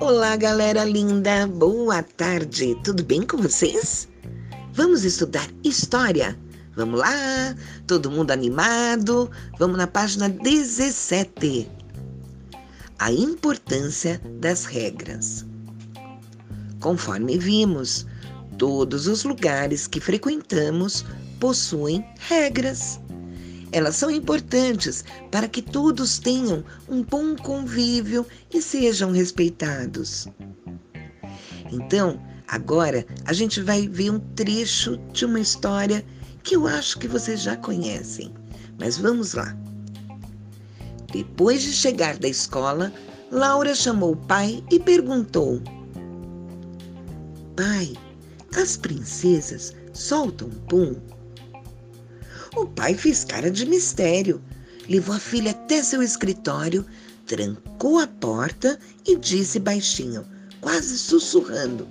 Olá, galera linda. Boa tarde. Tudo bem com vocês? Vamos estudar história. Vamos lá? Todo mundo animado? Vamos na página 17. A importância das regras. Conforme vimos, todos os lugares que frequentamos possuem regras. Elas são importantes para que todos tenham um bom convívio e sejam respeitados. Então, agora a gente vai ver um trecho de uma história que eu acho que vocês já conhecem. Mas vamos lá. Depois de chegar da escola, Laura chamou o pai e perguntou: Pai, as princesas soltam pum? O pai fez cara de mistério, levou a filha até seu escritório, trancou a porta e disse baixinho, quase sussurrando: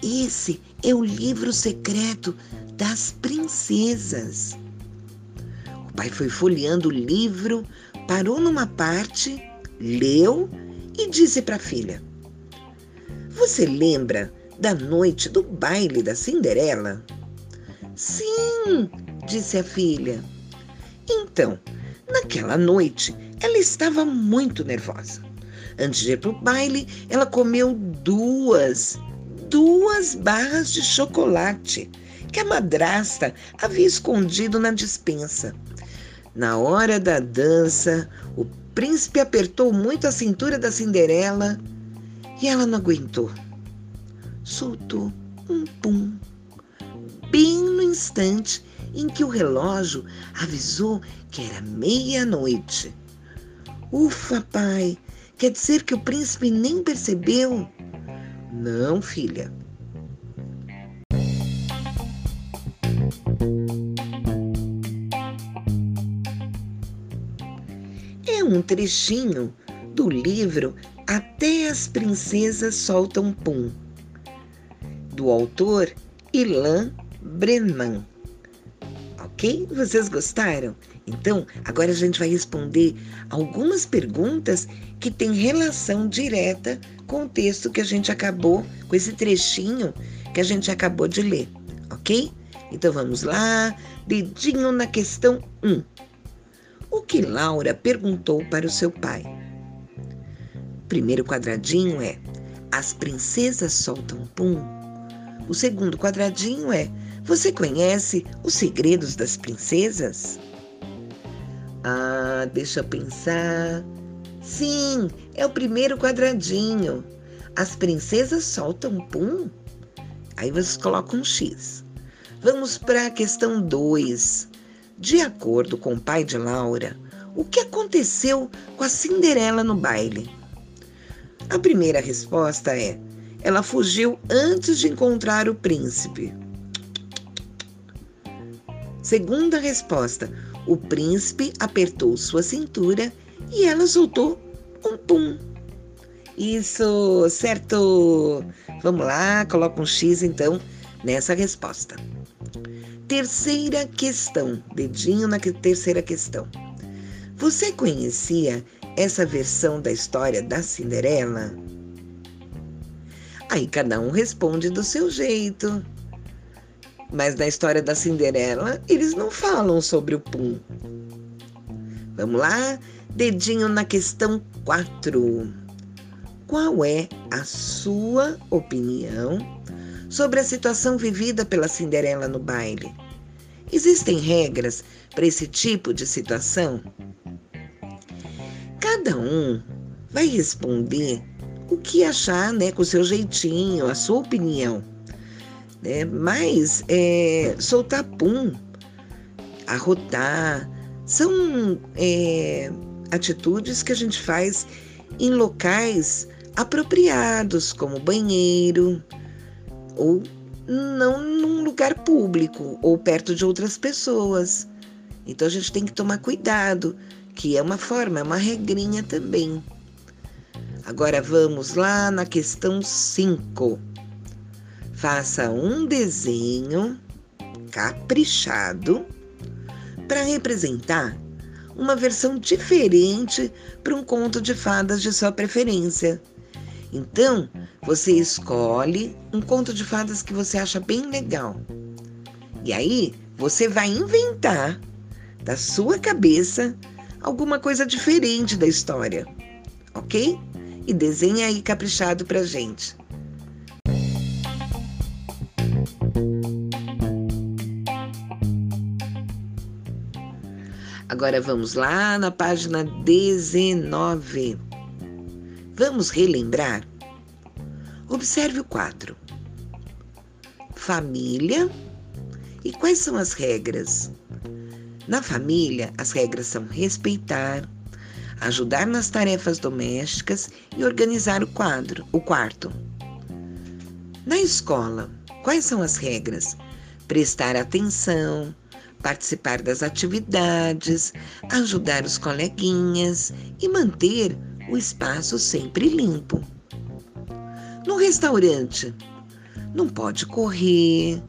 Esse é o livro secreto das princesas. O pai foi folheando o livro, parou numa parte, leu e disse para a filha: Você lembra da noite do baile da Cinderela? Sim, disse a filha. Então, naquela noite, ela estava muito nervosa. Antes de ir para o baile, ela comeu duas, duas barras de chocolate que a madrasta havia escondido na dispensa. Na hora da dança, o príncipe apertou muito a cintura da Cinderela e ela não aguentou. Soltou um pum, bem no instante em que o relógio avisou que era meia-noite. Ufa, pai! Quer dizer que o príncipe nem percebeu? Não, filha. um trechinho do livro Até as Princesas Soltam Pum, do autor Ilan Brennan. Ok? Vocês gostaram? Então, agora a gente vai responder algumas perguntas que têm relação direta com o texto que a gente acabou, com esse trechinho que a gente acabou de ler, ok? Então vamos lá, dedinho na questão 1. O que Laura perguntou para o seu pai? Primeiro quadradinho é: As princesas soltam pum? O segundo quadradinho é: Você conhece os segredos das princesas? Ah, deixa eu pensar. Sim, é o primeiro quadradinho. As princesas soltam pum? Aí vocês colocam um X. Vamos para a questão 2. De acordo com o pai de Laura, o que aconteceu com a Cinderela no baile? A primeira resposta é: ela fugiu antes de encontrar o príncipe. Segunda resposta: o príncipe apertou sua cintura e ela soltou um pum. Isso, certo! Vamos lá, coloca um X então nessa resposta. Terceira questão, dedinho na terceira questão. Você conhecia essa versão da história da Cinderela? Aí cada um responde do seu jeito. Mas na história da Cinderela, eles não falam sobre o Pum. Vamos lá? Dedinho na questão 4. Qual é a sua opinião sobre a situação vivida pela Cinderela no baile. Existem regras para esse tipo de situação? Cada um vai responder o que achar, né, com o seu jeitinho, a sua opinião. Né? Mas é, soltar pum, arrotar, são é, atitudes que a gente faz em locais apropriados, como banheiro, ou não num lugar público ou perto de outras pessoas. Então a gente tem que tomar cuidado, que é uma forma, é uma regrinha também. Agora vamos lá na questão 5. Faça um desenho caprichado para representar uma versão diferente para um conto de fadas de sua preferência. Então, você escolhe um conto de fadas que você acha bem legal. E aí, você vai inventar da sua cabeça alguma coisa diferente da história, ok? E desenha aí caprichado pra gente. Agora vamos lá na página 19. Vamos relembrar? Observe o quadro. Família. E quais são as regras? Na família, as regras são respeitar, ajudar nas tarefas domésticas e organizar o quadro, o quarto. Na escola, quais são as regras? Prestar atenção, participar das atividades, ajudar os coleguinhas e manter o espaço sempre limpo. No restaurante, não pode correr,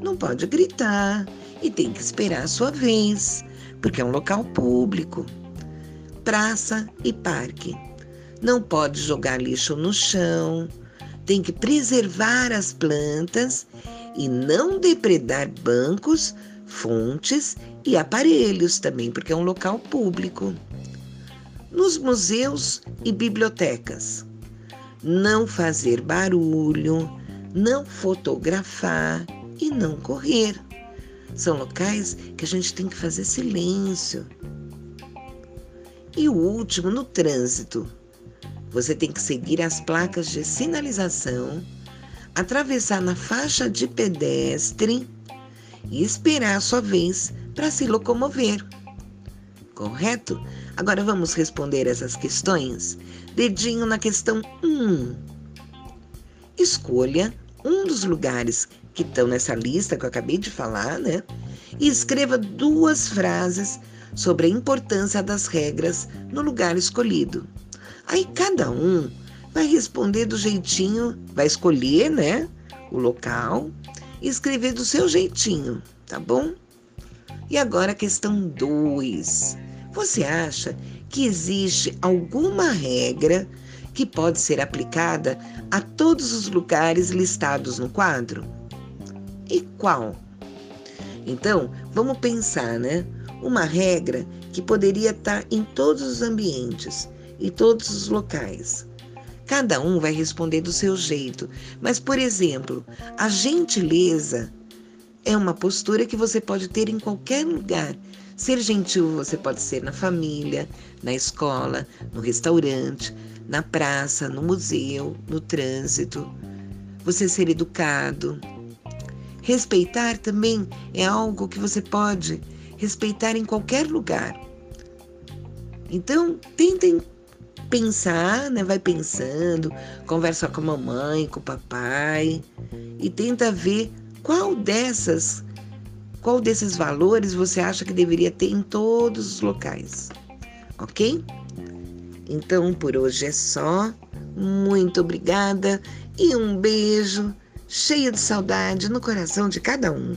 não pode gritar e tem que esperar a sua vez, porque é um local público. Praça e parque. Não pode jogar lixo no chão, tem que preservar as plantas e não depredar bancos fontes e aparelhos também, porque é um local público. Nos museus e bibliotecas, não fazer barulho, não fotografar e não correr. São locais que a gente tem que fazer silêncio. E o último, no trânsito. Você tem que seguir as placas de sinalização, atravessar na faixa de pedestre e esperar a sua vez para se locomover. Correto? Agora vamos responder essas questões. Dedinho na questão 1. Escolha um dos lugares que estão nessa lista que eu acabei de falar, né? E escreva duas frases sobre a importância das regras no lugar escolhido. Aí cada um vai responder do jeitinho, vai escolher, né? O local escrever do seu jeitinho, tá bom? E agora a questão 2. Você acha que existe alguma regra que pode ser aplicada a todos os lugares listados no quadro? E qual? Então, vamos pensar, né? Uma regra que poderia estar em todos os ambientes e todos os locais. Cada um vai responder do seu jeito, mas, por exemplo, a gentileza é uma postura que você pode ter em qualquer lugar. Ser gentil você pode ser na família, na escola, no restaurante, na praça, no museu, no trânsito. Você ser educado. Respeitar também é algo que você pode respeitar em qualquer lugar. Então, tentem pensar, né? Vai pensando, conversa com a mamãe, com o papai e tenta ver qual dessas, qual desses valores você acha que deveria ter em todos os locais, ok? Então por hoje é só. Muito obrigada e um beijo cheio de saudade no coração de cada um.